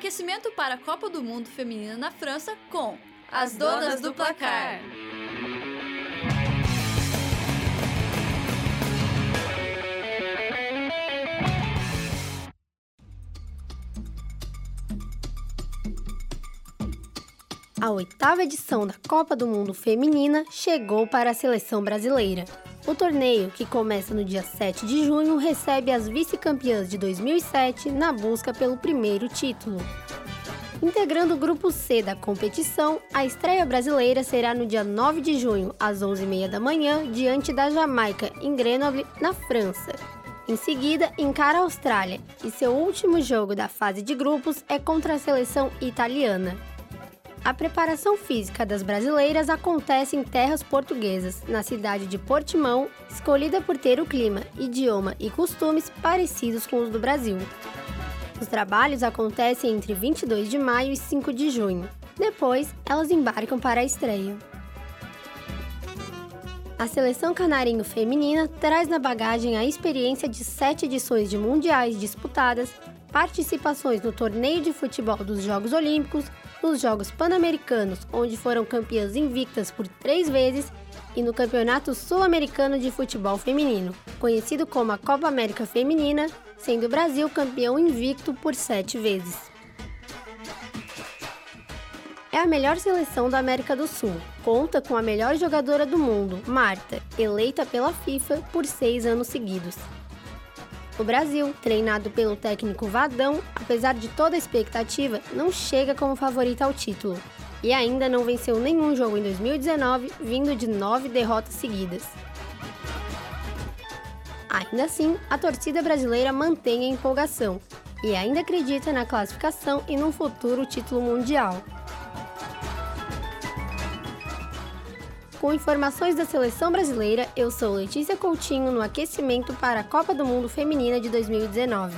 Aquecimento para a Copa do Mundo Feminina na França com as donas do placar. A oitava edição da Copa do Mundo Feminina chegou para a seleção brasileira. O torneio, que começa no dia 7 de junho, recebe as vice-campeãs de 2007 na busca pelo primeiro título. Integrando o grupo C da competição, a estreia brasileira será no dia 9 de junho, às 11h30 da manhã, diante da Jamaica, em Grenoble, na França. Em seguida, encara a Austrália, e seu último jogo da fase de grupos é contra a seleção italiana. A preparação física das brasileiras acontece em terras portuguesas, na cidade de Portimão, escolhida por ter o clima, idioma e costumes parecidos com os do Brasil. Os trabalhos acontecem entre 22 de maio e 5 de junho. Depois, elas embarcam para a estreia. A seleção canarinho feminina traz na bagagem a experiência de sete edições de mundiais disputadas, participações no torneio de futebol dos Jogos Olímpicos, nos Jogos Pan-Americanos, onde foram campeãs invictas por três vezes, e no Campeonato Sul-Americano de Futebol Feminino, conhecido como a Copa América Feminina, sendo o Brasil campeão invicto por sete vezes. É a melhor seleção da América do Sul. Conta com a melhor jogadora do mundo, Marta, eleita pela FIFA por seis anos seguidos. O Brasil, treinado pelo técnico Vadão, apesar de toda a expectativa, não chega como favorita ao título. E ainda não venceu nenhum jogo em 2019, vindo de nove derrotas seguidas. Ainda assim, a torcida brasileira mantém a empolgação e ainda acredita na classificação e num futuro título mundial. Com informações da seleção brasileira, eu sou Letícia Coutinho no aquecimento para a Copa do Mundo Feminina de 2019.